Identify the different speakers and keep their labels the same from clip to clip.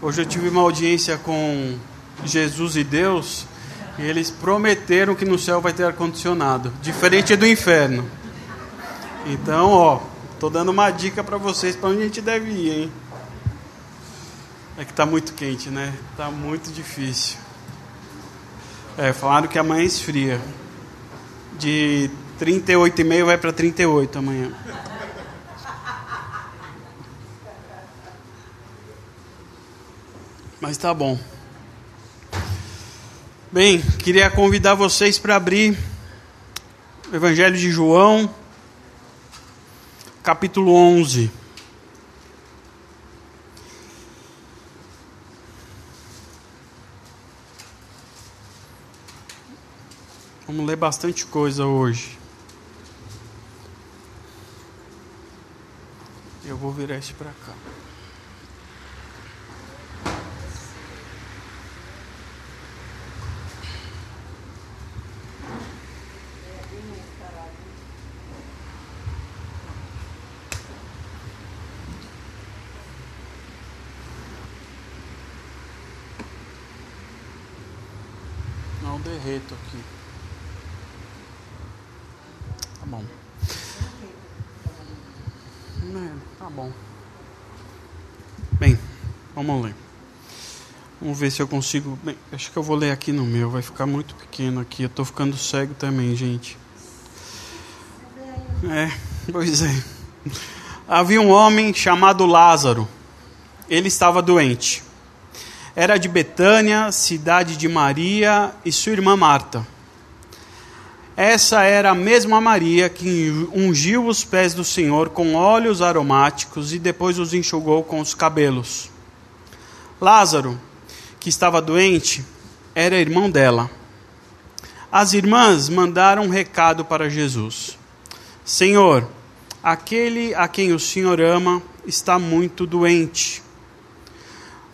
Speaker 1: Hoje eu tive uma audiência com Jesus e Deus e eles prometeram que no céu vai ter ar-condicionado, diferente do inferno. Então, ó, tô dando uma dica para vocês para onde a gente deve ir, hein? É que tá muito quente, né? Tá muito difícil. É, falaram que amanhã esfria. De 38,5 vai para 38 amanhã. Mas tá bom. Bem, queria convidar vocês para abrir o Evangelho de João, capítulo 11. Vamos ler bastante coisa hoje. Eu vou virar isso para cá. Não derreto aqui. Tá bom. É, tá bom. Bem, vamos ler. Vamos ver se eu consigo. Bem, acho que eu vou ler aqui no meu, vai ficar muito pequeno aqui. Eu tô ficando cego também, gente. É, pois é. Havia um homem chamado Lázaro. Ele estava doente. Era de Betânia, cidade de Maria e sua irmã Marta. Essa era a mesma Maria que ungiu os pés do Senhor com óleos aromáticos e depois os enxugou com os cabelos. Lázaro, que estava doente, era irmão dela. As irmãs mandaram um recado para Jesus: Senhor, aquele a quem o Senhor ama está muito doente.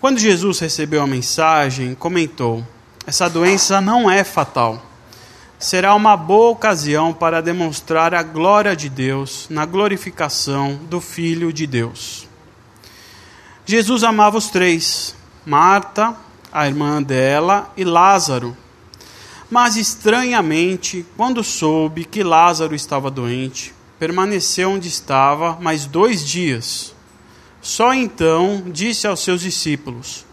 Speaker 1: Quando Jesus recebeu a mensagem, comentou: Essa doença não é fatal. Será uma boa ocasião para demonstrar a glória de Deus na glorificação do Filho de Deus. Jesus amava os três: Marta, a irmã dela e Lázaro. Mas estranhamente, quando soube que Lázaro estava doente, permaneceu onde estava mais dois dias. Só então disse aos seus discípulos: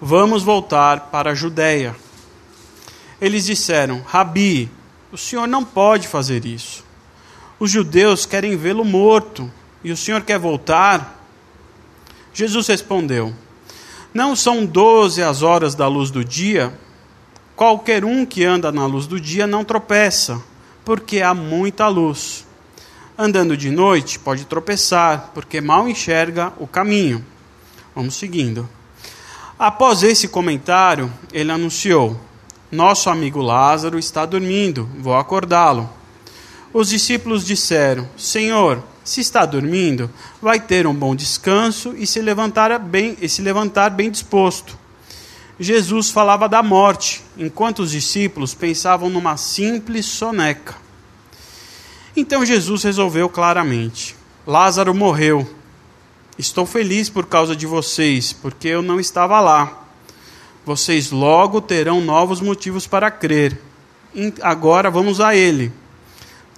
Speaker 1: Vamos voltar para a Judéia. Eles disseram: Rabi, o senhor não pode fazer isso. Os judeus querem vê-lo morto e o senhor quer voltar? Jesus respondeu: Não são doze as horas da luz do dia? Qualquer um que anda na luz do dia não tropeça, porque há muita luz. Andando de noite, pode tropeçar, porque mal enxerga o caminho. Vamos seguindo. Após esse comentário, ele anunciou: Nosso amigo Lázaro está dormindo, vou acordá-lo. Os discípulos disseram: Senhor, se está dormindo, vai ter um bom descanso e se levantar bem, e se levantar bem disposto. Jesus falava da morte, enquanto os discípulos pensavam numa simples soneca. Então Jesus resolveu claramente: Lázaro morreu. Estou feliz por causa de vocês, porque eu não estava lá. Vocês logo terão novos motivos para crer. Agora vamos a ele.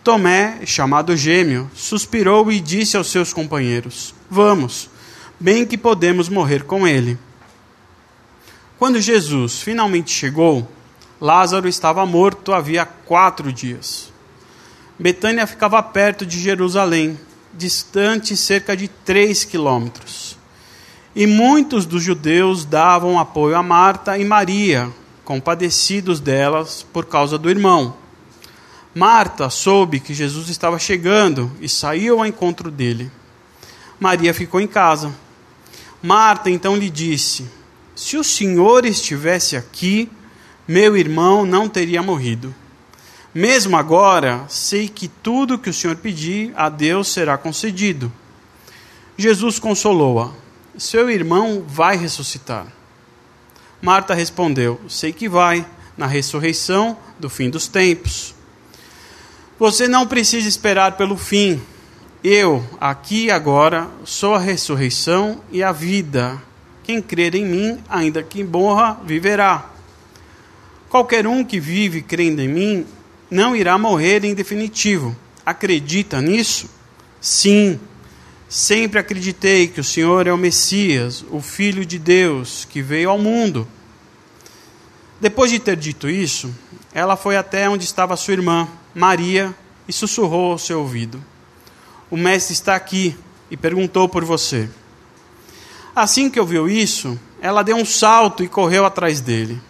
Speaker 1: Tomé, chamado Gêmeo, suspirou e disse aos seus companheiros: Vamos, bem que podemos morrer com ele. Quando Jesus finalmente chegou, Lázaro estava morto havia quatro dias. Betânia ficava perto de Jerusalém, distante cerca de três quilômetros. E muitos dos judeus davam apoio a Marta e Maria, compadecidos delas por causa do irmão. Marta soube que Jesus estava chegando e saiu ao encontro dele. Maria ficou em casa. Marta então lhe disse: Se o Senhor estivesse aqui, meu irmão não teria morrido. Mesmo agora, sei que tudo que o Senhor pedir a Deus será concedido. Jesus consolou-a: Seu irmão vai ressuscitar. Marta respondeu: Sei que vai, na ressurreição do fim dos tempos. Você não precisa esperar pelo fim. Eu, aqui e agora, sou a ressurreição e a vida. Quem crer em mim, ainda que morra, viverá. Qualquer um que vive crendo em mim não irá morrer em definitivo. Acredita nisso? Sim. Sempre acreditei que o Senhor é o Messias, o Filho de Deus, que veio ao mundo. Depois de ter dito isso, ela foi até onde estava sua irmã, Maria, e sussurrou ao seu ouvido: O Mestre está aqui e perguntou por você. Assim que ouviu isso, ela deu um salto e correu atrás dele.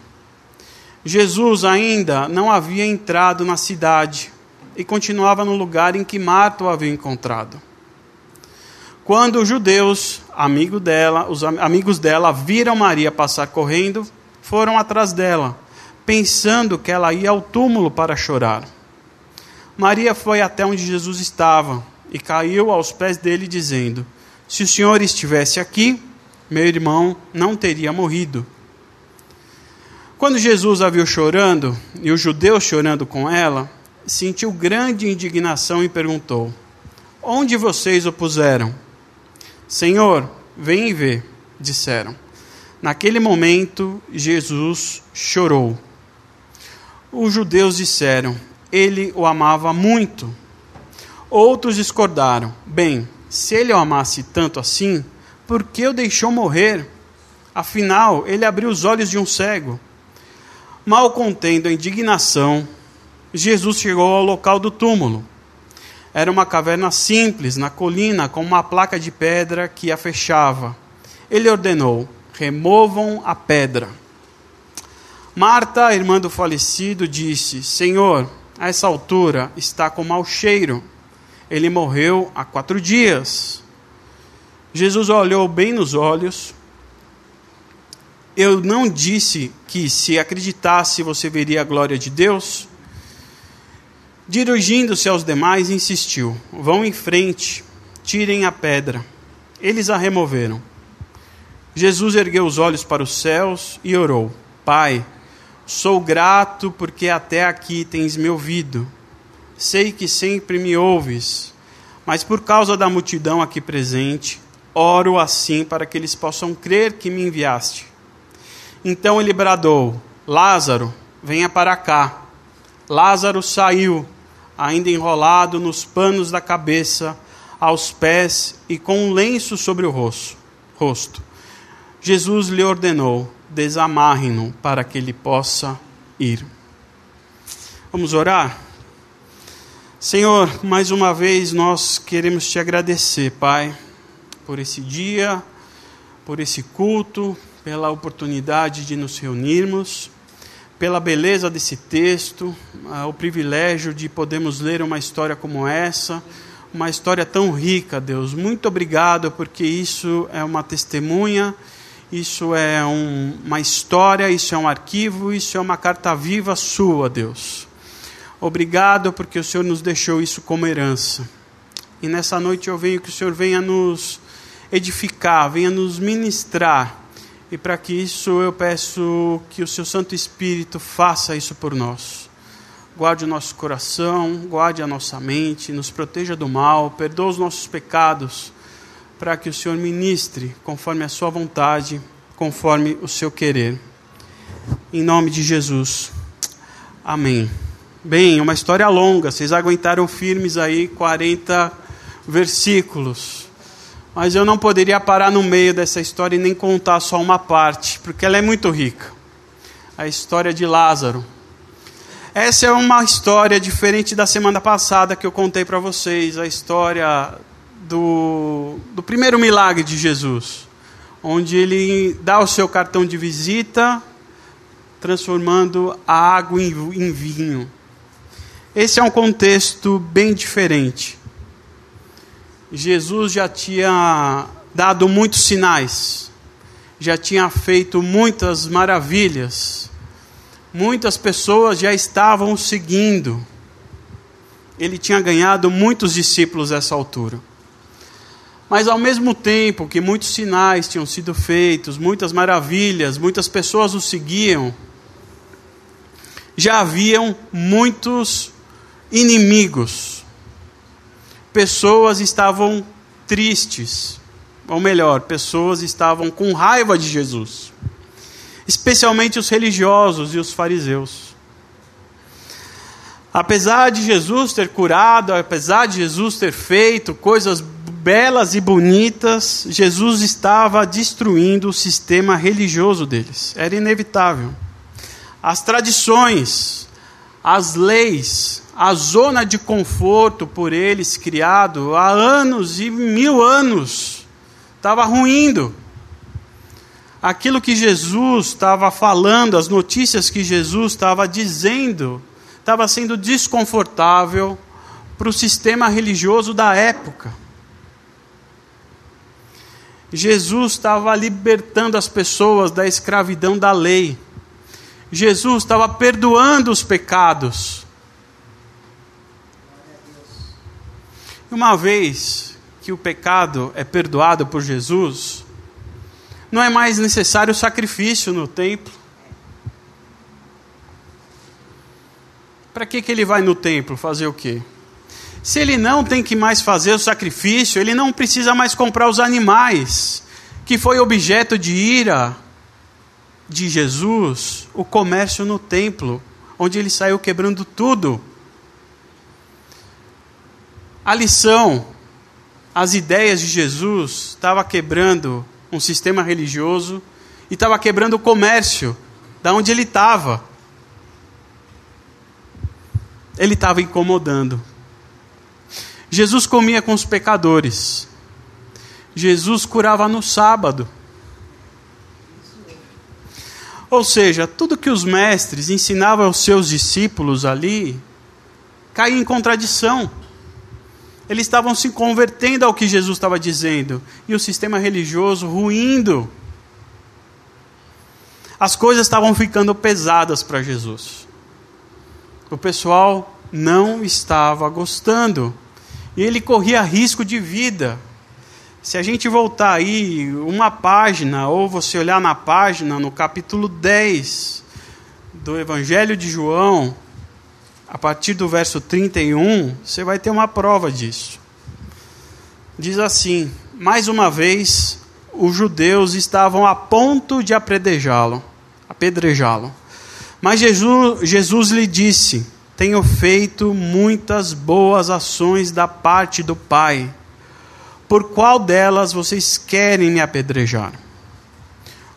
Speaker 1: Jesus ainda não havia entrado na cidade e continuava no lugar em que Marta o havia encontrado. Quando os judeus, amigo dela, os amigos dela, viram Maria passar correndo, foram atrás dela, pensando que ela ia ao túmulo para chorar. Maria foi até onde Jesus estava e caiu aos pés dele, dizendo: Se o Senhor estivesse aqui, meu irmão não teria morrido. Quando Jesus a viu chorando, e os judeus chorando com ela, sentiu grande indignação e perguntou: Onde vocês o puseram? Senhor, vem e vê, disseram. Naquele momento, Jesus chorou. Os judeus disseram: Ele o amava muito. Outros discordaram: Bem, se ele o amasse tanto assim, por que o deixou morrer? Afinal, ele abriu os olhos de um cego. Mal contendo a indignação, Jesus chegou ao local do túmulo. Era uma caverna simples, na colina, com uma placa de pedra que a fechava. Ele ordenou: removam a pedra. Marta, irmã do falecido, disse: Senhor, a essa altura está com mau cheiro. Ele morreu há quatro dias. Jesus olhou bem nos olhos. Eu não disse que se acreditasse você veria a glória de Deus? Dirigindo-se aos demais, insistiu: Vão em frente, tirem a pedra. Eles a removeram. Jesus ergueu os olhos para os céus e orou: Pai, sou grato porque até aqui tens me ouvido. Sei que sempre me ouves, mas por causa da multidão aqui presente, Oro assim para que eles possam crer que me enviaste. Então ele bradou: Lázaro, venha para cá. Lázaro saiu, ainda enrolado nos panos da cabeça, aos pés e com um lenço sobre o rosto. Jesus lhe ordenou: desamarre-no para que ele possa ir. Vamos orar? Senhor, mais uma vez nós queremos te agradecer, Pai por esse dia, por esse culto, pela oportunidade de nos reunirmos, pela beleza desse texto, o privilégio de podermos ler uma história como essa, uma história tão rica, Deus. Muito obrigado, porque isso é uma testemunha, isso é um, uma história, isso é um arquivo, isso é uma carta viva sua, Deus. Obrigado, porque o Senhor nos deixou isso como herança. E nessa noite eu venho que o Senhor venha nos edificar, venha nos ministrar. E para que isso eu peço que o seu Santo Espírito faça isso por nós. Guarde o nosso coração, guarde a nossa mente, nos proteja do mal, perdoa os nossos pecados, para que o Senhor ministre conforme a sua vontade, conforme o seu querer. Em nome de Jesus. Amém. Bem, uma história longa, vocês aguentaram firmes aí 40 versículos. Mas eu não poderia parar no meio dessa história e nem contar só uma parte, porque ela é muito rica. A história de Lázaro. Essa é uma história diferente da semana passada que eu contei para vocês, a história do, do primeiro milagre de Jesus, onde ele dá o seu cartão de visita, transformando a água em, em vinho. Esse é um contexto bem diferente. Jesus já tinha dado muitos sinais, já tinha feito muitas maravilhas, muitas pessoas já estavam seguindo. Ele tinha ganhado muitos discípulos nessa altura. Mas ao mesmo tempo que muitos sinais tinham sido feitos, muitas maravilhas, muitas pessoas o seguiam, já haviam muitos inimigos pessoas estavam tristes, ou melhor, pessoas estavam com raiva de Jesus, especialmente os religiosos e os fariseus. Apesar de Jesus ter curado, apesar de Jesus ter feito coisas belas e bonitas, Jesus estava destruindo o sistema religioso deles. Era inevitável. As tradições, as leis, a zona de conforto por eles criado há anos e mil anos estava ruindo. Aquilo que Jesus estava falando, as notícias que Jesus estava dizendo, estava sendo desconfortável para o sistema religioso da época. Jesus estava libertando as pessoas da escravidão da lei. Jesus estava perdoando os pecados. Uma vez que o pecado é perdoado por Jesus, não é mais necessário sacrifício no templo. Para que, que ele vai no templo fazer o quê? Se ele não tem que mais fazer o sacrifício, ele não precisa mais comprar os animais, que foi objeto de ira de Jesus, o comércio no templo, onde ele saiu quebrando tudo. A lição, as ideias de Jesus estava quebrando um sistema religioso e estava quebrando o comércio da onde ele estava. Ele estava incomodando. Jesus comia com os pecadores. Jesus curava no sábado. Ou seja, tudo que os mestres ensinavam aos seus discípulos ali caía em contradição. Eles estavam se convertendo ao que Jesus estava dizendo e o sistema religioso ruindo. As coisas estavam ficando pesadas para Jesus. O pessoal não estava gostando ele corria risco de vida. Se a gente voltar aí uma página, ou você olhar na página, no capítulo 10 do Evangelho de João, a partir do verso 31, você vai ter uma prova disso. Diz assim: mais uma vez, os judeus estavam a ponto de apedrejá-lo, apedrejá-lo. Mas Jesus, Jesus lhe disse: tenho feito muitas boas ações da parte do Pai. Por qual delas vocês querem me apedrejar?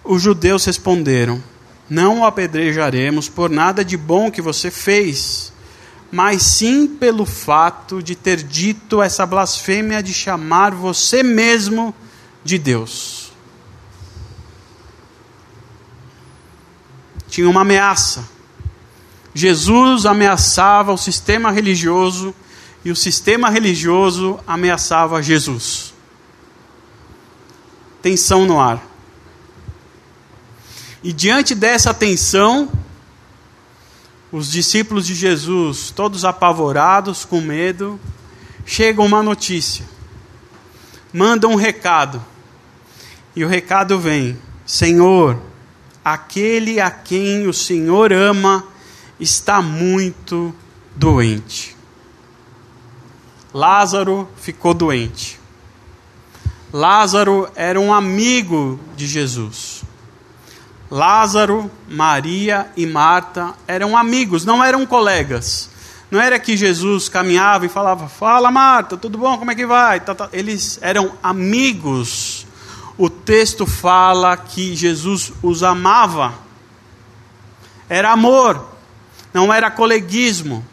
Speaker 1: Os judeus responderam: Não o apedrejaremos por nada de bom que você fez, mas sim pelo fato de ter dito essa blasfêmia de chamar você mesmo de Deus. Tinha uma ameaça Jesus ameaçava o sistema religioso e o sistema religioso ameaçava Jesus. Tensão no ar. E diante dessa tensão, os discípulos de Jesus, todos apavorados, com medo, chega uma notícia. Manda um recado. E o recado vem: Senhor, aquele a quem o Senhor ama está muito doente. Lázaro ficou doente. Lázaro era um amigo de Jesus. Lázaro, Maria e Marta eram amigos, não eram colegas. Não era que Jesus caminhava e falava: Fala, Marta, tudo bom? Como é que vai? Tá, tá. Eles eram amigos. O texto fala que Jesus os amava. Era amor não era coleguismo.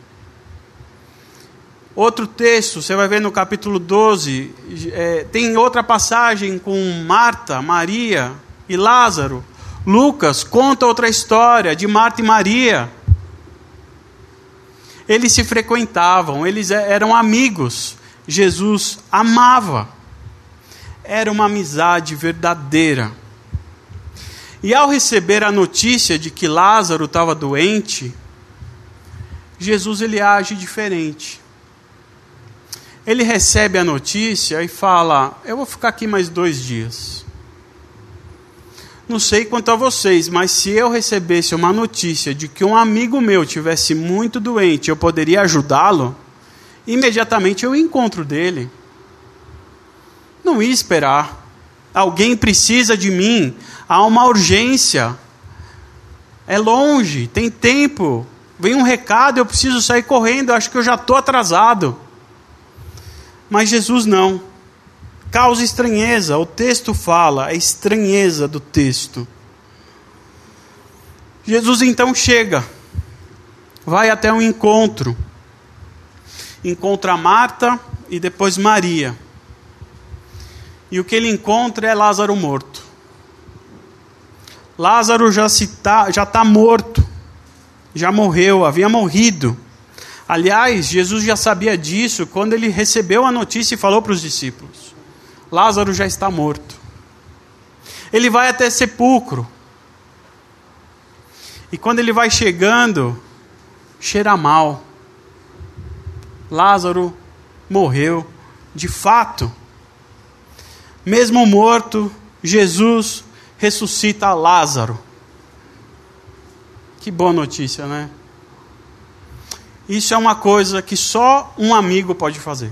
Speaker 1: Outro texto, você vai ver no capítulo 12, é, tem outra passagem com Marta, Maria e Lázaro. Lucas conta outra história de Marta e Maria. Eles se frequentavam, eles é, eram amigos. Jesus amava. Era uma amizade verdadeira. E ao receber a notícia de que Lázaro estava doente, Jesus ele age diferente. Ele recebe a notícia e fala: Eu vou ficar aqui mais dois dias. Não sei quanto a vocês, mas se eu recebesse uma notícia de que um amigo meu tivesse muito doente, eu poderia ajudá-lo, imediatamente eu encontro dele. Não ia esperar. alguém precisa de mim, há uma urgência. É longe, tem tempo. Vem um recado, eu preciso sair correndo, acho que eu já estou atrasado. Mas Jesus não. Causa estranheza, o texto fala, a estranheza do texto. Jesus então chega, vai até um encontro, encontra Marta e depois Maria. E o que ele encontra é Lázaro morto. Lázaro já está já tá morto, já morreu, havia morrido. Aliás, Jesus já sabia disso quando ele recebeu a notícia e falou para os discípulos: Lázaro já está morto. Ele vai até sepulcro. E quando ele vai chegando, cheira mal. Lázaro morreu, de fato. Mesmo morto, Jesus ressuscita Lázaro. Que boa notícia, né? Isso é uma coisa que só um amigo pode fazer.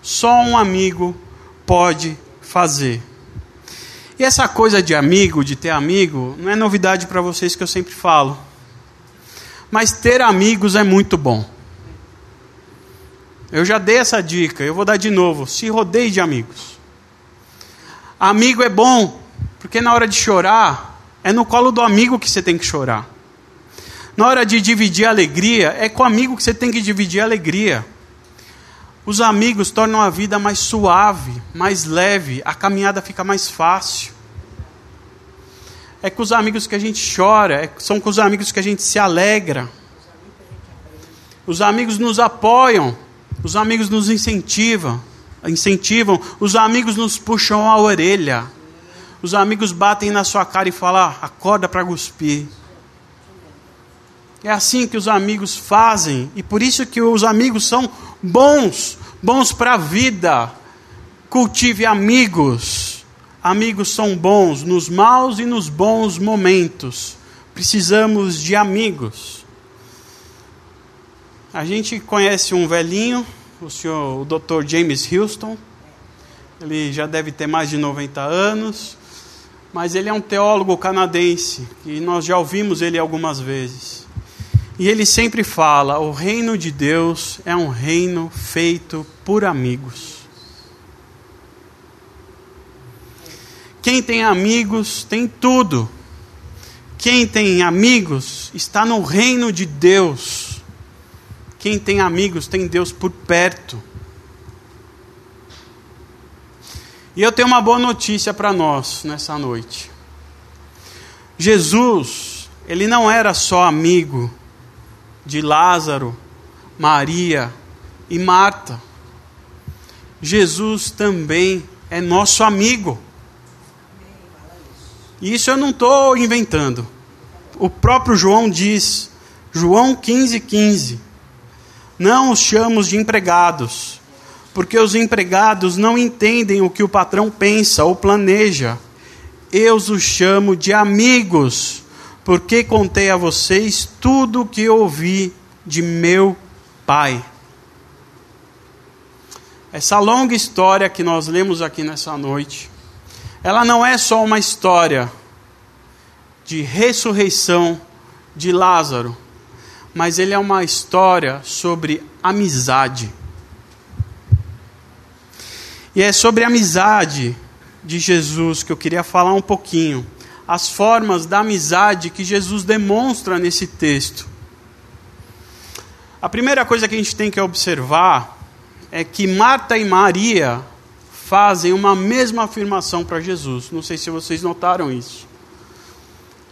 Speaker 1: Só um amigo pode fazer. E essa coisa de amigo, de ter amigo, não é novidade para vocês que eu sempre falo. Mas ter amigos é muito bom. Eu já dei essa dica, eu vou dar de novo. Se rodeie de amigos. Amigo é bom, porque na hora de chorar, é no colo do amigo que você tem que chorar. Na hora de dividir a alegria, é com o amigo que você tem que dividir a alegria. Os amigos tornam a vida mais suave, mais leve, a caminhada fica mais fácil. É com os amigos que a gente chora, é, são com os amigos que a gente se alegra. Os amigos nos apoiam, os amigos nos incentivam, incentivam, os amigos nos puxam a orelha. Os amigos batem na sua cara e falam: ah, acorda para cuspir. É assim que os amigos fazem, e por isso que os amigos são bons, bons para a vida. Cultive amigos. Amigos são bons nos maus e nos bons momentos. Precisamos de amigos. A gente conhece um velhinho, o senhor, o Dr. James Houston. Ele já deve ter mais de 90 anos, mas ele é um teólogo canadense e nós já ouvimos ele algumas vezes. E ele sempre fala: o reino de Deus é um reino feito por amigos. Quem tem amigos tem tudo. Quem tem amigos está no reino de Deus. Quem tem amigos tem Deus por perto. E eu tenho uma boa notícia para nós nessa noite. Jesus, ele não era só amigo de Lázaro, Maria e Marta. Jesus também é nosso amigo. Isso eu não estou inventando. O próprio João diz, João 15,15: 15, Não os chamos de empregados, porque os empregados não entendem o que o patrão pensa ou planeja. Eu os chamo de amigos porque contei a vocês tudo o que ouvi de meu Pai. Essa longa história que nós lemos aqui nessa noite, ela não é só uma história de ressurreição de Lázaro, mas ele é uma história sobre amizade. E é sobre a amizade de Jesus que eu queria falar um pouquinho as formas da amizade que Jesus demonstra nesse texto. A primeira coisa que a gente tem que observar é que Marta e Maria fazem uma mesma afirmação para Jesus. Não sei se vocês notaram isso.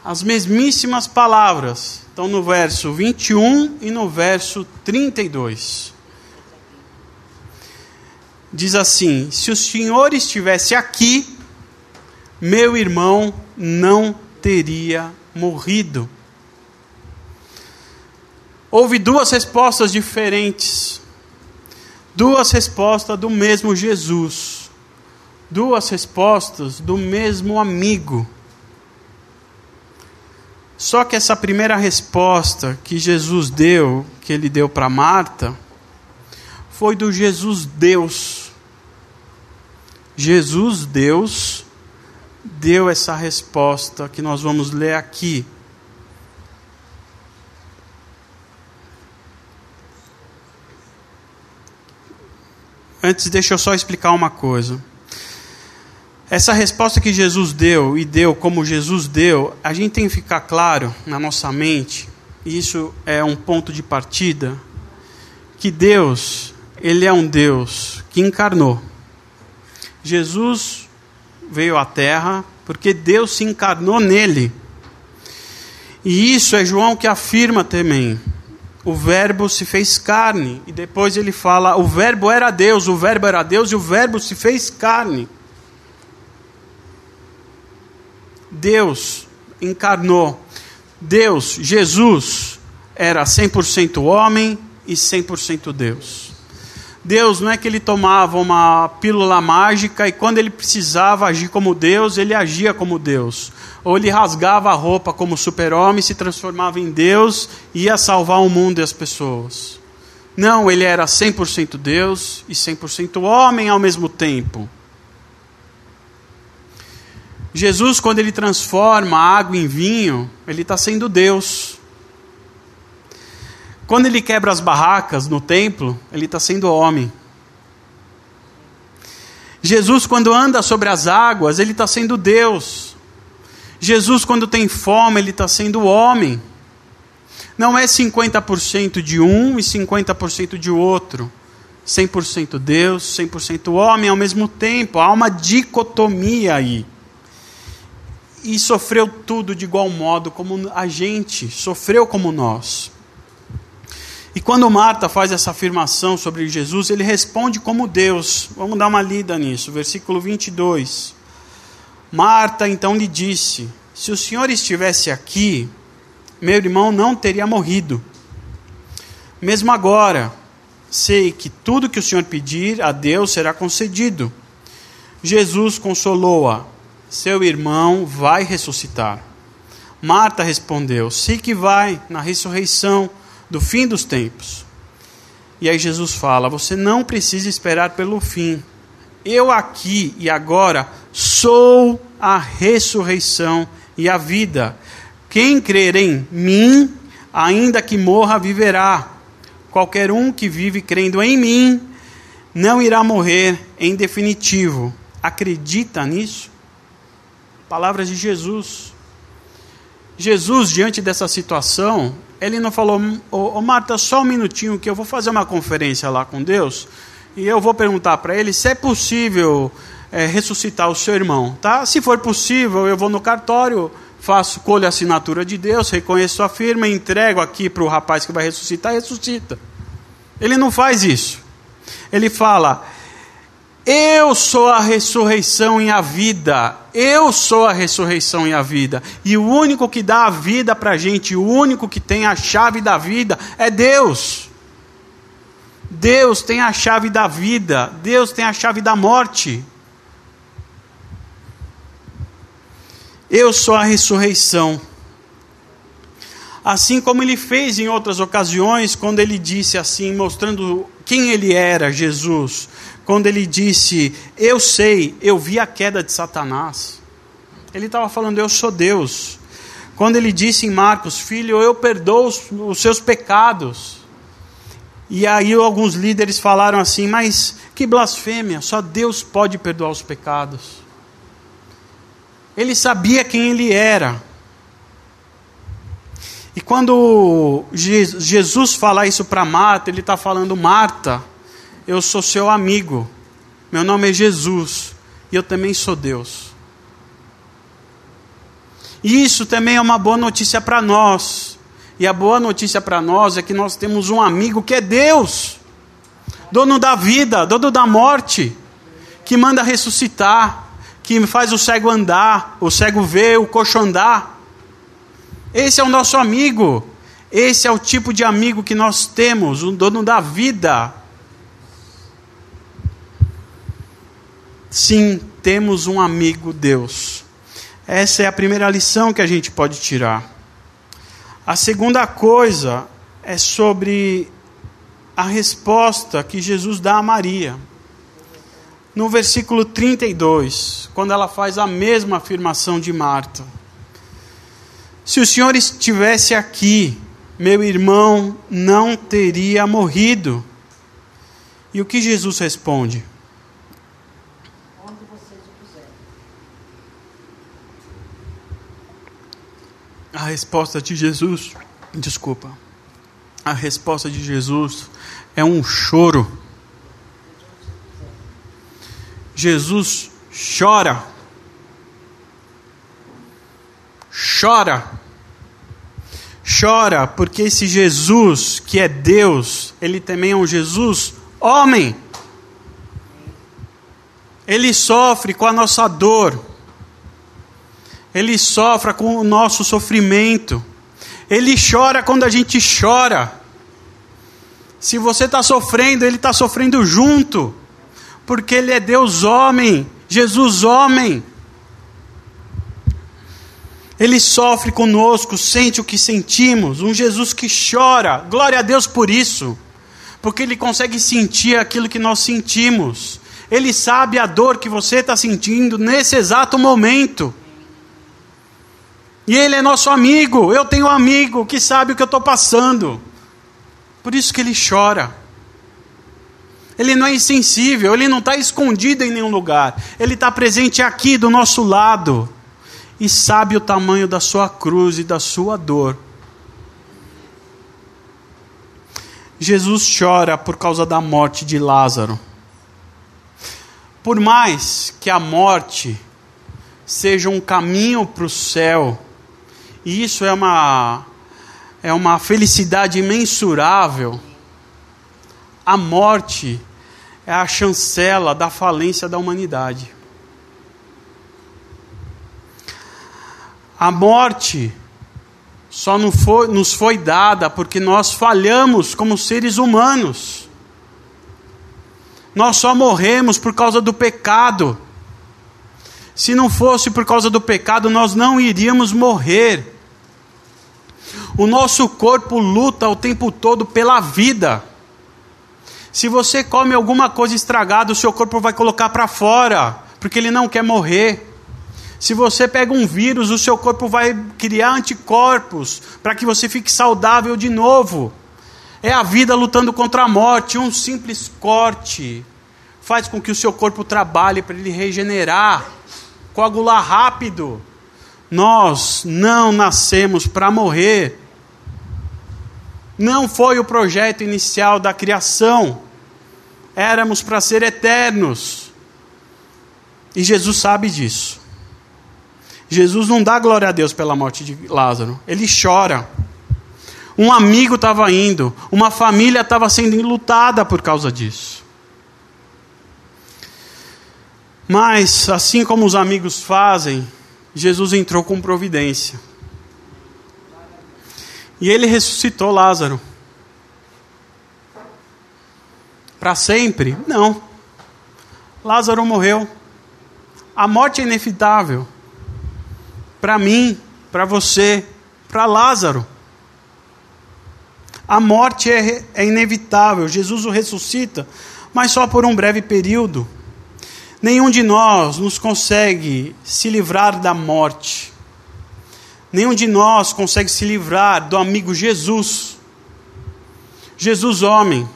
Speaker 1: As mesmíssimas palavras estão no verso 21 e no verso 32. Diz assim: Se o Senhor estivesse aqui, meu irmão não teria morrido. Houve duas respostas diferentes. Duas respostas do mesmo Jesus. Duas respostas do mesmo amigo. Só que essa primeira resposta que Jesus deu, que ele deu para Marta, foi do Jesus Deus. Jesus, Deus, deu essa resposta que nós vamos ler aqui. Antes, deixa eu só explicar uma coisa. Essa resposta que Jesus deu e deu como Jesus deu, a gente tem que ficar claro na nossa mente, e isso é um ponto de partida, que Deus, ele é um Deus que encarnou. Jesus veio à terra porque Deus se encarnou nele. E isso é João que afirma também. O Verbo se fez carne. E depois ele fala: o Verbo era Deus, o Verbo era Deus e o Verbo se fez carne. Deus encarnou. Deus, Jesus, era 100% homem e 100% Deus. Deus não é que ele tomava uma pílula mágica e quando ele precisava agir como Deus, ele agia como Deus. Ou ele rasgava a roupa como super-homem, se transformava em Deus e ia salvar o mundo e as pessoas. Não, ele era 100% Deus e 100% homem ao mesmo tempo. Jesus, quando ele transforma água em vinho, ele está sendo Deus. Quando ele quebra as barracas no templo, ele está sendo homem. Jesus, quando anda sobre as águas, ele está sendo Deus. Jesus, quando tem fome, ele está sendo homem. Não é 50% de um e 50% de outro. 100% Deus, 100% homem ao mesmo tempo. Há uma dicotomia aí e sofreu tudo de igual modo como a gente, sofreu como nós. E quando Marta faz essa afirmação sobre Jesus, ele responde como Deus. Vamos dar uma lida nisso, versículo 22. Marta então lhe disse: Se o Senhor estivesse aqui, meu irmão não teria morrido. Mesmo agora, sei que tudo que o Senhor pedir a Deus será concedido. Jesus consolou-a seu irmão vai ressuscitar. Marta respondeu: Sei que vai na ressurreição do fim dos tempos. E aí Jesus fala: Você não precisa esperar pelo fim. Eu aqui e agora sou a ressurreição e a vida. Quem crer em mim, ainda que morra, viverá. Qualquer um que vive crendo em mim, não irá morrer em definitivo. Acredita nisso? Palavras de Jesus. Jesus, diante dessa situação, ele não falou, ô, oh, Marta, só um minutinho que eu vou fazer uma conferência lá com Deus e eu vou perguntar para ele se é possível é, ressuscitar o seu irmão, tá? Se for possível, eu vou no cartório, faço, colho a assinatura de Deus, reconheço a firma, entrego aqui para o rapaz que vai ressuscitar e ressuscita. Ele não faz isso. Ele fala, eu sou a ressurreição e a vida. Eu sou a ressurreição e a vida. E o único que dá a vida para a gente, o único que tem a chave da vida é Deus. Deus tem a chave da vida. Deus tem a chave da morte. Eu sou a ressurreição. Assim como ele fez em outras ocasiões, quando ele disse assim, mostrando quem ele era, Jesus quando ele disse: Eu sei, eu vi a queda de Satanás. Ele estava falando: Eu sou Deus. Quando ele disse em Marcos: Filho, eu perdoo os, os seus pecados. E aí alguns líderes falaram assim: Mas que blasfêmia, só Deus pode perdoar os pecados. Ele sabia quem ele era. E quando Jesus fala isso para Marta, ele está falando: Marta, eu sou seu amigo. Meu nome é Jesus e eu também sou Deus. E isso também é uma boa notícia para nós. E a boa notícia para nós é que nós temos um amigo que é Deus, dono da vida, dono da morte, que manda ressuscitar, que faz o cego andar, o cego ver, o coxo andar. Esse é o nosso amigo. Esse é o tipo de amigo que nós temos, o dono da vida. Sim, temos um amigo Deus. Essa é a primeira lição que a gente pode tirar. A segunda coisa é sobre a resposta que Jesus dá a Maria. no versículo 32, quando ela faz a mesma afirmação de Marta. Se o Senhor estivesse aqui, meu irmão não teria morrido. E o que Jesus responde? Onde vocês o puserem. A resposta de Jesus, desculpa, a resposta de Jesus é um choro. Jesus chora. Chora. Chora porque esse Jesus, que é Deus, ele também é um Jesus homem. Ele sofre com a nossa dor. Ele sofre com o nosso sofrimento. Ele chora quando a gente chora. Se você está sofrendo, ele está sofrendo junto. Porque ele é Deus homem, Jesus homem. Ele sofre conosco, sente o que sentimos. Um Jesus que chora. Glória a Deus por isso porque Ele consegue sentir aquilo que nós sentimos. Ele sabe a dor que você está sentindo nesse exato momento. E Ele é nosso amigo. Eu tenho um amigo que sabe o que eu estou passando. Por isso que Ele chora. Ele não é insensível, Ele não está escondido em nenhum lugar. Ele está presente aqui do nosso lado. E sabe o tamanho da sua cruz e da sua dor. Jesus chora por causa da morte de Lázaro. Por mais que a morte seja um caminho para o céu, e isso é uma, é uma felicidade imensurável, a morte é a chancela da falência da humanidade. A morte só foi, nos foi dada porque nós falhamos como seres humanos. Nós só morremos por causa do pecado. Se não fosse por causa do pecado, nós não iríamos morrer. O nosso corpo luta o tempo todo pela vida. Se você come alguma coisa estragada, o seu corpo vai colocar para fora, porque ele não quer morrer. Se você pega um vírus, o seu corpo vai criar anticorpos para que você fique saudável de novo. É a vida lutando contra a morte. Um simples corte faz com que o seu corpo trabalhe para ele regenerar, coagular rápido. Nós não nascemos para morrer. Não foi o projeto inicial da criação. Éramos para ser eternos. E Jesus sabe disso. Jesus não dá glória a Deus pela morte de Lázaro, ele chora. Um amigo estava indo, uma família estava sendo enlutada por causa disso. Mas, assim como os amigos fazem, Jesus entrou com providência. E ele ressuscitou Lázaro. Para sempre? Não. Lázaro morreu. A morte é inevitável para mim, para você, para Lázaro. A morte é, é inevitável, Jesus o ressuscita, mas só por um breve período. Nenhum de nós nos consegue se livrar da morte. Nenhum de nós consegue se livrar do amigo Jesus. Jesus, homem.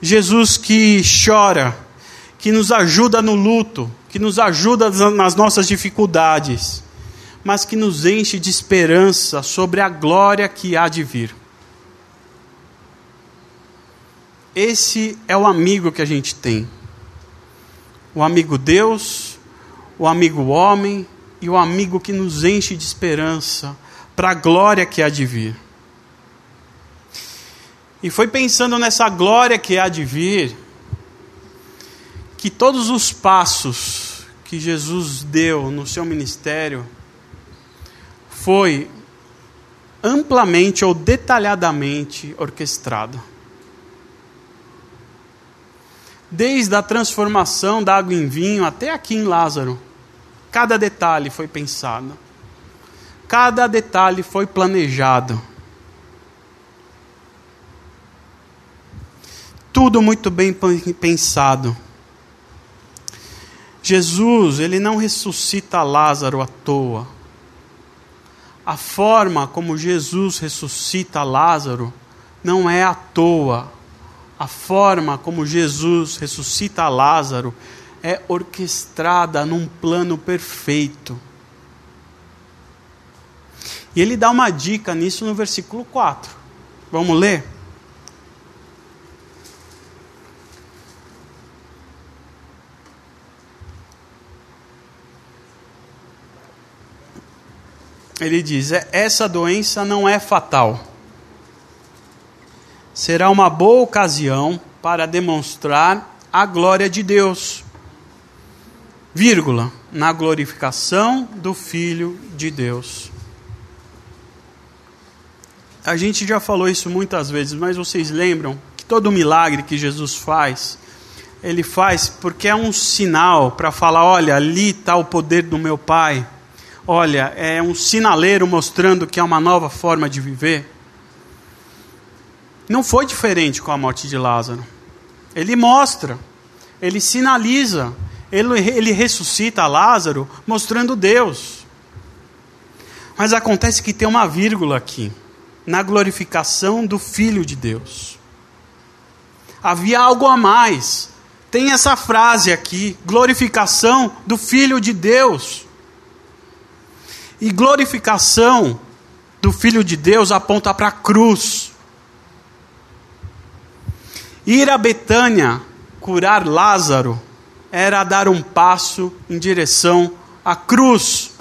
Speaker 1: Jesus que chora, que nos ajuda no luto, que nos ajuda nas nossas dificuldades mas que nos enche de esperança sobre a glória que há de vir. Esse é o amigo que a gente tem. O amigo Deus, o amigo homem e o amigo que nos enche de esperança para a glória que há de vir. E foi pensando nessa glória que há de vir que todos os passos que Jesus deu no seu ministério foi amplamente ou detalhadamente orquestrado. Desde a transformação da água em vinho até aqui em Lázaro, cada detalhe foi pensado, cada detalhe foi planejado. Tudo muito bem pensado, Jesus, ele não ressuscita Lázaro à toa. A forma como Jesus ressuscita Lázaro não é à toa. A forma como Jesus ressuscita Lázaro é orquestrada num plano perfeito. E ele dá uma dica nisso no versículo 4. Vamos ler? Ele diz: é, essa doença não é fatal. Será uma boa ocasião para demonstrar a glória de Deus. Vírgula, na glorificação do Filho de Deus. A gente já falou isso muitas vezes, mas vocês lembram que todo milagre que Jesus faz, ele faz porque é um sinal para falar: olha, ali está o poder do meu Pai olha, é um sinaleiro mostrando que é uma nova forma de viver. Não foi diferente com a morte de Lázaro. Ele mostra, ele sinaliza, ele, ele ressuscita Lázaro mostrando Deus. Mas acontece que tem uma vírgula aqui, na glorificação do Filho de Deus. Havia algo a mais. Tem essa frase aqui, glorificação do Filho de Deus. E glorificação do Filho de Deus aponta para a cruz. Ir a Betânia curar Lázaro era dar um passo em direção à cruz.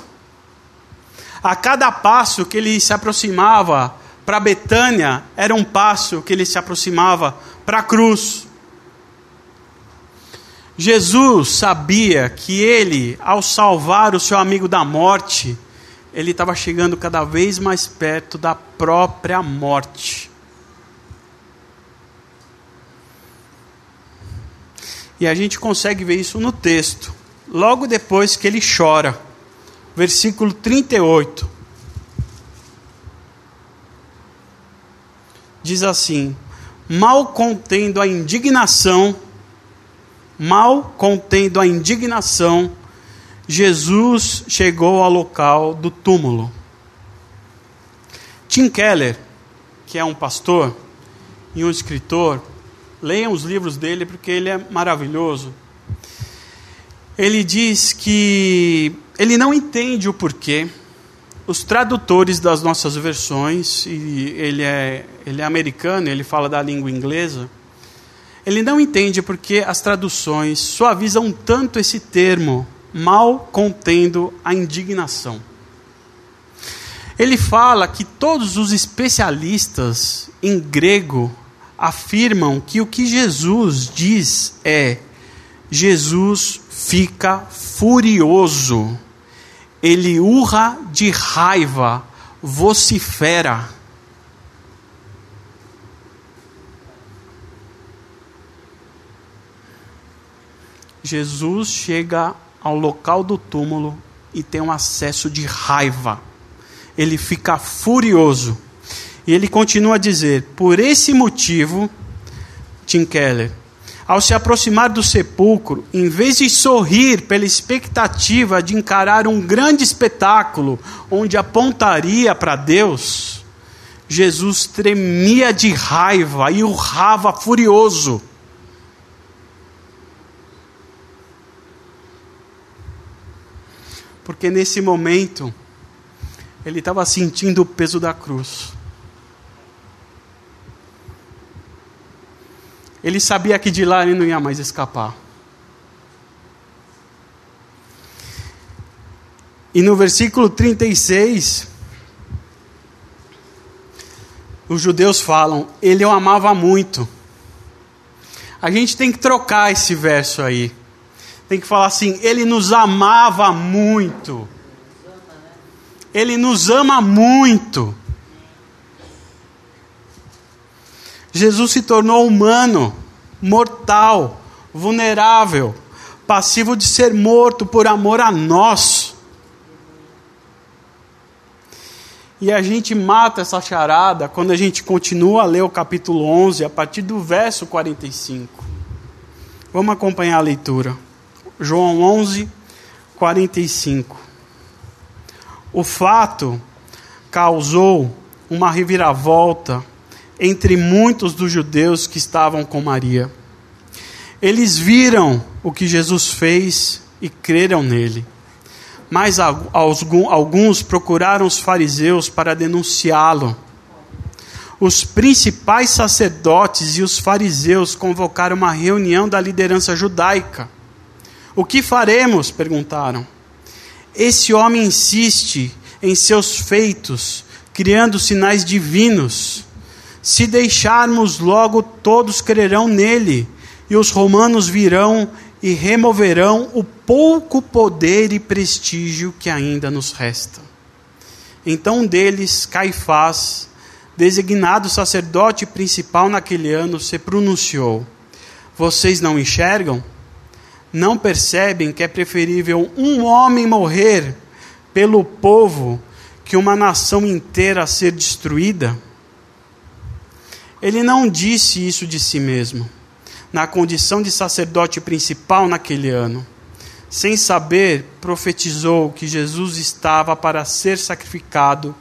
Speaker 1: A cada passo que ele se aproximava para Betânia, era um passo que ele se aproximava para a cruz. Jesus sabia que ele, ao salvar o seu amigo da morte, ele estava chegando cada vez mais perto da própria morte. E a gente consegue ver isso no texto, logo depois que ele chora. Versículo 38. Diz assim: Mal contendo a indignação, mal contendo a indignação, Jesus chegou ao local do túmulo. Tim Keller, que é um pastor e um escritor, leiam os livros dele porque ele é maravilhoso. Ele diz que ele não entende o porquê os tradutores das nossas versões, e ele é, ele é americano, ele fala da língua inglesa, ele não entende porque as traduções suavizam tanto esse termo mal contendo a indignação. Ele fala que todos os especialistas em grego afirmam que o que Jesus diz é: Jesus fica furioso, ele urra de raiva, vocifera. Jesus chega ao local do túmulo e tem um acesso de raiva. Ele fica furioso. E ele continua a dizer: Por esse motivo, Tim Keller, ao se aproximar do sepulcro, em vez de sorrir pela expectativa de encarar um grande espetáculo onde apontaria para Deus, Jesus tremia de raiva e urrava furioso. porque nesse momento ele estava sentindo o peso da cruz. Ele sabia que de lá ele não ia mais escapar. E no versículo 36, os judeus falam: Ele o amava muito. A gente tem que trocar esse verso aí tem que falar assim: Ele nos amava muito. Ele nos ama muito. Jesus se tornou humano, mortal, vulnerável, passivo de ser morto por amor a nós. E a gente mata essa charada quando a gente continua a ler o capítulo 11, a partir do verso 45. Vamos acompanhar a leitura João 11, 45. O fato causou uma reviravolta entre muitos dos judeus que estavam com Maria. Eles viram o que Jesus fez e creram nele. Mas alguns procuraram os fariseus para denunciá-lo. Os principais sacerdotes e os fariseus convocaram uma reunião da liderança judaica. O que faremos? perguntaram. Esse homem insiste em seus feitos, criando sinais divinos. Se deixarmos logo, todos crerão nele, e os romanos virão e removerão o pouco poder e prestígio que ainda nos resta. Então um deles, Caifás, designado sacerdote principal naquele ano, se pronunciou: Vocês não enxergam? Não percebem que é preferível um homem morrer pelo povo que uma nação inteira ser destruída? Ele não disse isso de si mesmo, na condição de sacerdote principal naquele ano. Sem saber, profetizou que Jesus estava para ser sacrificado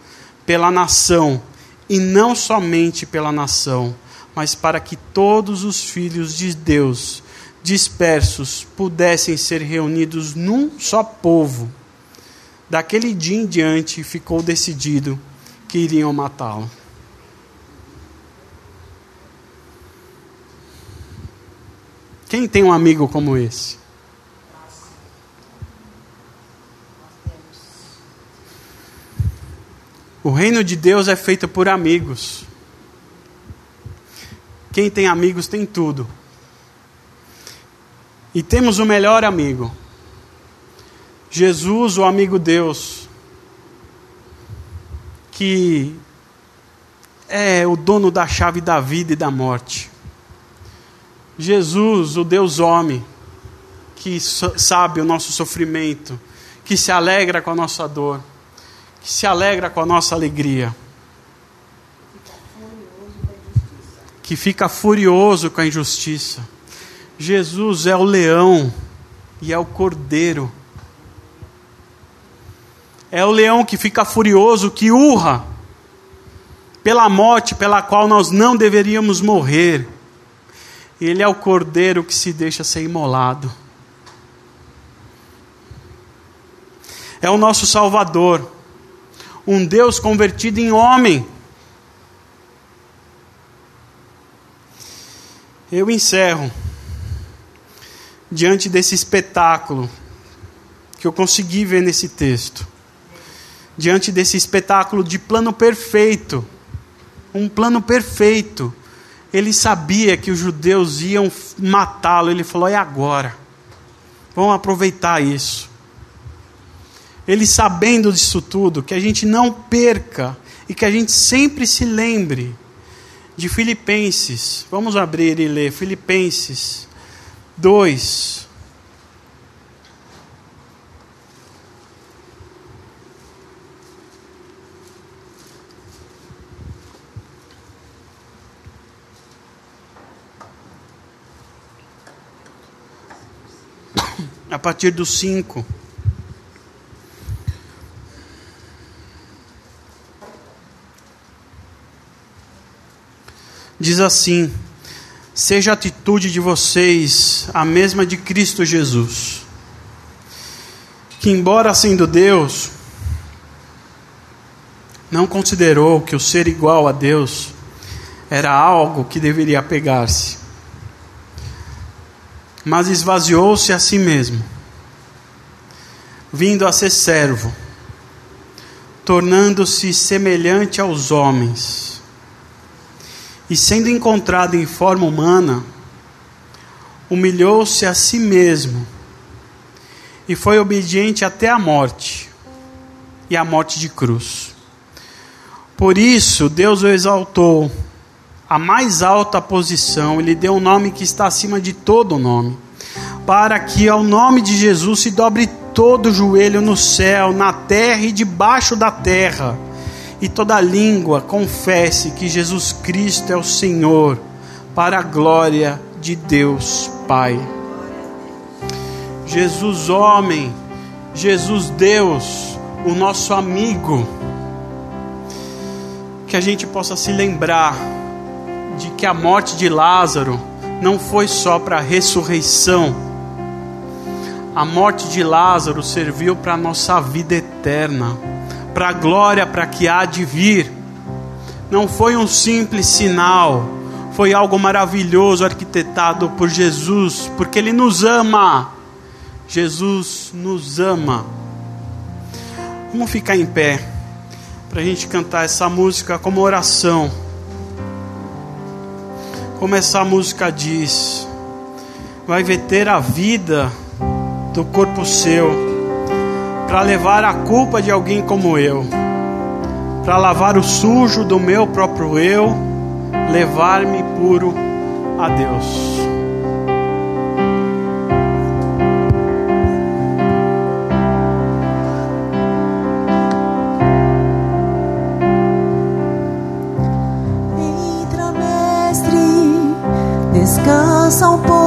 Speaker 1: pela nação, e não somente pela nação, mas para que todos os filhos de Deus dispersos pudessem ser reunidos num só povo. Daquele dia em diante ficou decidido que iriam matá-lo. Quem tem um amigo como esse? O reino de Deus é feito por amigos. Quem tem amigos tem tudo. E temos o melhor amigo. Jesus, o amigo Deus, que é o dono da chave da vida e da morte. Jesus, o Deus homem, que sabe o nosso sofrimento, que se alegra com a nossa dor, que se alegra com a nossa alegria, que fica furioso com a injustiça. Jesus é o leão e é o cordeiro. É o leão que fica furioso, que urra pela morte pela qual nós não deveríamos morrer ele é o cordeiro que se deixa ser imolado. É o nosso Salvador, um Deus convertido em homem. Eu encerro diante desse espetáculo que eu consegui ver nesse texto. Diante desse espetáculo de plano perfeito, um plano perfeito ele sabia que os judeus iam matá-lo. Ele falou: é agora. Vamos aproveitar isso. Ele sabendo disso tudo, que a gente não perca e que a gente sempre se lembre de Filipenses. Vamos abrir e ler Filipenses 2, a partir do 5. Diz assim: Seja a atitude de vocês a mesma de Cristo Jesus, que, embora sendo Deus, não considerou que o ser igual a Deus era algo que deveria pegar-se mas esvaziou-se a si mesmo, vindo a ser servo, tornando-se semelhante aos homens. E sendo encontrado em forma humana, humilhou-se a si mesmo e foi obediente até a morte e a morte de cruz. Por isso, Deus o exaltou a mais alta posição, ele deu um nome que está acima de todo nome, para que ao nome de Jesus se dobre todo joelho no céu, na terra e debaixo da terra, e toda língua confesse que Jesus Cristo é o Senhor, para a glória de Deus Pai. Jesus homem, Jesus Deus, o nosso amigo. Que a gente possa se lembrar de que a morte de Lázaro não foi só para a ressurreição. A morte de Lázaro serviu para a nossa vida eterna, para a glória para que há de vir. Não foi um simples sinal, foi algo maravilhoso arquitetado por Jesus, porque Ele nos ama. Jesus nos ama. Vamos ficar em pé para a gente cantar essa música como oração. Como essa música diz, vai verter a vida do corpo seu para levar a culpa de alguém como eu, para lavar o sujo do meu próprio eu, levar-me puro a Deus.
Speaker 2: Descansa um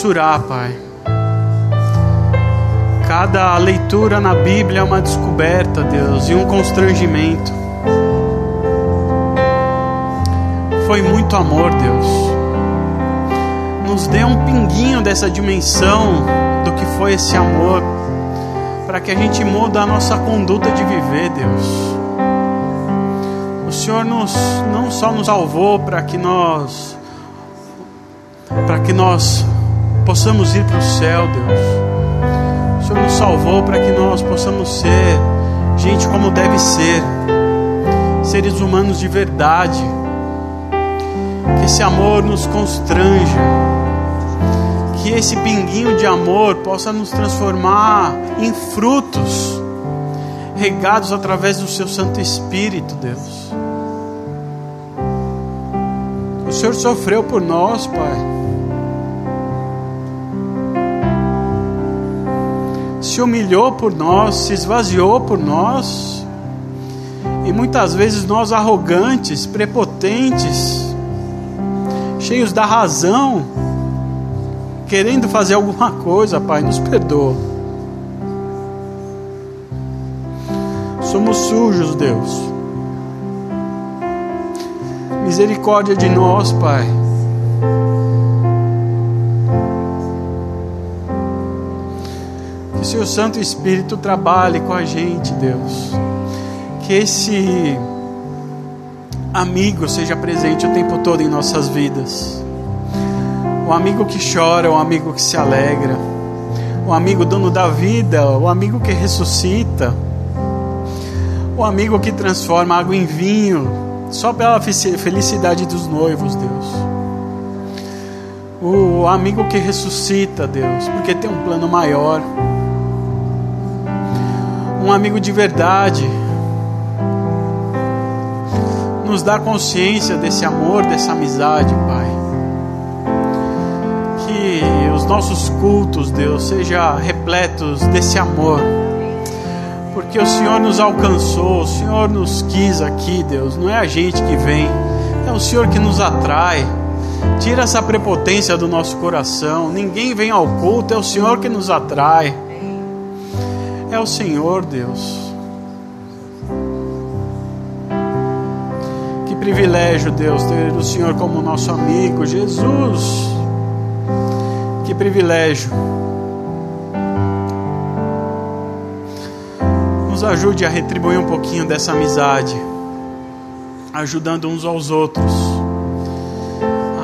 Speaker 1: mensurar, Pai. Cada leitura na Bíblia é uma descoberta, Deus, e um constrangimento. Foi muito amor, Deus. Nos dê um pinguinho dessa dimensão do que foi esse amor para que a gente mude a nossa conduta de viver, Deus. O Senhor nos, não só nos salvou para que nós para que nós possamos ir para o céu, Deus. O Senhor nos salvou para que nós possamos ser gente como deve ser, seres humanos de verdade. Que esse amor nos constranja, que esse pinguinho de amor possa nos transformar em frutos regados através do seu Santo Espírito, Deus. O Senhor sofreu por nós, Pai. Se humilhou por nós, se esvaziou por nós. E muitas vezes nós arrogantes, prepotentes, cheios da razão, querendo fazer alguma coisa, Pai, nos perdoa. Somos sujos, Deus. Misericórdia de nós, Pai. Que o Seu Santo Espírito trabalhe com a gente, Deus. Que esse amigo seja presente o tempo todo em nossas vidas. O amigo que chora, o amigo que se alegra, o amigo dono da vida, o amigo que ressuscita o amigo que transforma água em vinho, só pela felicidade dos noivos, Deus. O amigo que ressuscita, Deus, porque tem um plano maior. Um amigo de verdade. Nos dá consciência desse amor, dessa amizade, Pai. Que os nossos cultos, Deus, sejam repletos desse amor porque o Senhor nos alcançou, o Senhor nos quis aqui, Deus. Não é a gente que vem, é o Senhor que nos atrai. Tira essa prepotência do nosso coração. Ninguém vem ao culto, é o Senhor que nos atrai. É o Senhor, Deus. Que privilégio, Deus, ter o Senhor como nosso amigo, Jesus. Que privilégio. nos ajude a retribuir um pouquinho dessa amizade, ajudando uns aos outros,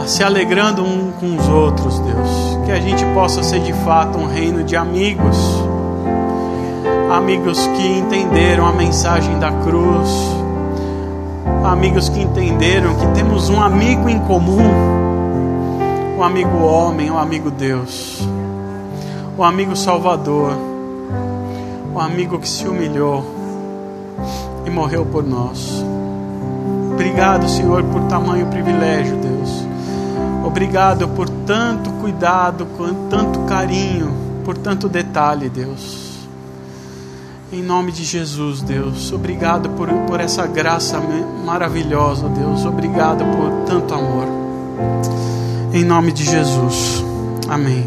Speaker 1: se alegrando um com os outros, Deus. Que a gente possa ser de fato um reino de amigos, amigos que entenderam a mensagem da cruz, amigos que entenderam que temos um amigo em comum, o um amigo homem, o um amigo Deus, o um amigo Salvador o amigo que se humilhou e morreu por nós. Obrigado, Senhor, por tamanho privilégio, Deus. Obrigado por tanto cuidado, tanto carinho, por tanto detalhe, Deus. Em nome de Jesus, Deus. Obrigado por, por essa graça maravilhosa, Deus. Obrigado por tanto amor. Em nome de Jesus. Amém.